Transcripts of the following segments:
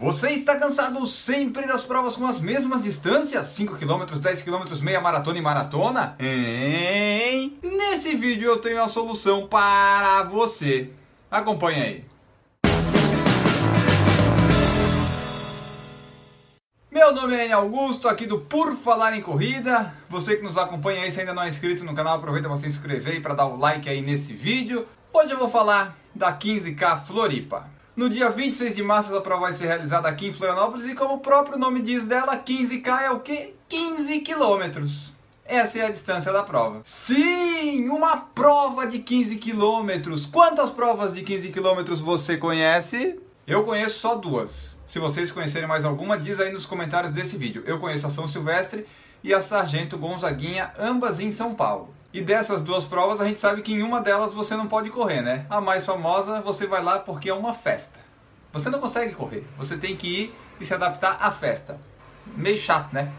Você está cansado sempre das provas com as mesmas distâncias? 5 km, 10 km, meia maratona e maratona? Hein? Nesse vídeo eu tenho a solução para você. Acompanhe aí. Meu nome é Enio Augusto, aqui do Por Falar em Corrida. Você que nos acompanha aí, se ainda não é inscrito no canal, aproveita para se inscrever e para dar o like aí nesse vídeo. Hoje eu vou falar da 15K Floripa. No dia 26 de março, a prova vai ser realizada aqui em Florianópolis e, como o próprio nome diz dela, 15K é o quê? 15 quilômetros. Essa é a distância da prova. Sim, uma prova de 15 quilômetros. Quantas provas de 15 quilômetros você conhece? Eu conheço só duas. Se vocês conhecerem mais alguma, diz aí nos comentários desse vídeo. Eu conheço a São Silvestre e a Sargento Gonzaguinha, ambas em São Paulo. E dessas duas provas, a gente sabe que em uma delas você não pode correr, né? A mais famosa, você vai lá porque é uma festa. Você não consegue correr, você tem que ir e se adaptar à festa. Meio chato, né?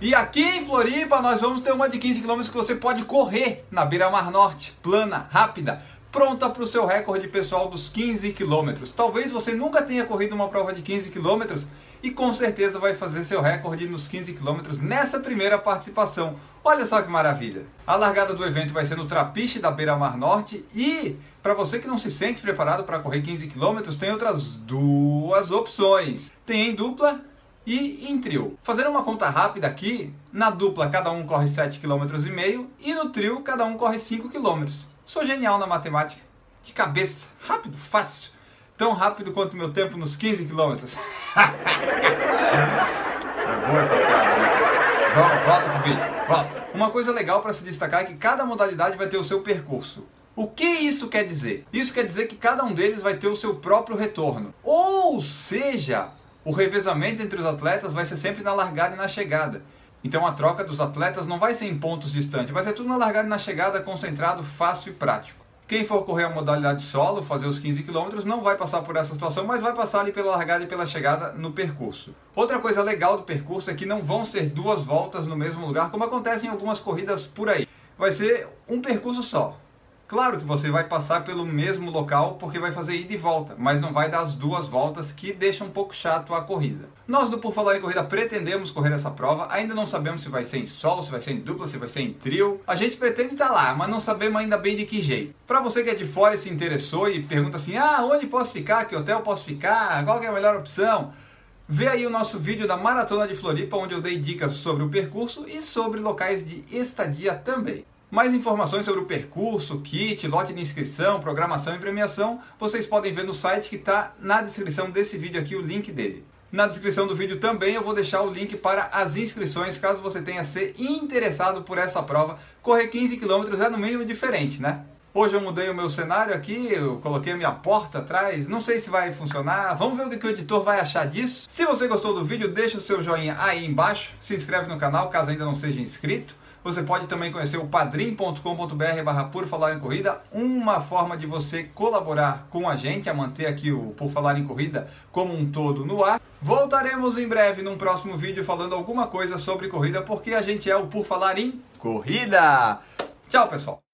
E aqui em Floripa nós vamos ter uma de 15 km que você pode correr na beira-mar norte, plana, rápida, pronta para o seu recorde pessoal dos 15 km. Talvez você nunca tenha corrido uma prova de 15 km e com certeza vai fazer seu recorde nos 15 km nessa primeira participação. Olha só que maravilha! A largada do evento vai ser no Trapiche da Beira Mar Norte e para você que não se sente preparado para correr 15 km, tem outras duas opções. Tem em dupla e em trio. Fazendo uma conta rápida aqui, na dupla cada um corre 7,5 km e no trio cada um corre 5 km. Sou genial na matemática. De cabeça, rápido, fácil tão rápido quanto meu tempo nos 15 quilômetros. é boa essa piada, né? Vamos, volta pro vídeo, volta. Uma coisa legal para se destacar é que cada modalidade vai ter o seu percurso. O que isso quer dizer? Isso quer dizer que cada um deles vai ter o seu próprio retorno. Ou seja, o revezamento entre os atletas vai ser sempre na largada e na chegada. Então a troca dos atletas não vai ser em pontos distantes, vai ser tudo na largada e na chegada, concentrado, fácil e prático. Quem for correr a modalidade solo, fazer os 15 km, não vai passar por essa situação, mas vai passar ali pela largada e pela chegada no percurso. Outra coisa legal do percurso é que não vão ser duas voltas no mesmo lugar, como acontece em algumas corridas por aí. Vai ser um percurso só. Claro que você vai passar pelo mesmo local porque vai fazer ida e volta, mas não vai dar as duas voltas que deixa um pouco chato a corrida. Nós do Por Falar em Corrida pretendemos correr essa prova, ainda não sabemos se vai ser em solo, se vai ser em dupla, se vai ser em trio. A gente pretende estar lá, mas não sabemos ainda bem de que jeito. Para você que é de fora e se interessou e pergunta assim: "Ah, onde posso ficar? Que hotel posso ficar? Qual é a melhor opção?" Vê aí o nosso vídeo da Maratona de Floripa, onde eu dei dicas sobre o percurso e sobre locais de estadia também. Mais informações sobre o percurso, kit, lote de inscrição, programação e premiação, vocês podem ver no site que está na descrição desse vídeo aqui, o link dele. Na descrição do vídeo também eu vou deixar o link para as inscrições, caso você tenha ser interessado por essa prova. Correr 15 km é no mínimo diferente, né? Hoje eu mudei o meu cenário aqui, eu coloquei a minha porta atrás, não sei se vai funcionar, vamos ver o que o editor vai achar disso. Se você gostou do vídeo, deixa o seu joinha aí embaixo, se inscreve no canal caso ainda não seja inscrito. Você pode também conhecer o padrim.com.br barra Por Falar em Corrida, uma forma de você colaborar com a gente a manter aqui o Por Falar em Corrida como um todo no ar. Voltaremos em breve num próximo vídeo falando alguma coisa sobre corrida, porque a gente é o Por Falar em Corrida. Tchau, pessoal!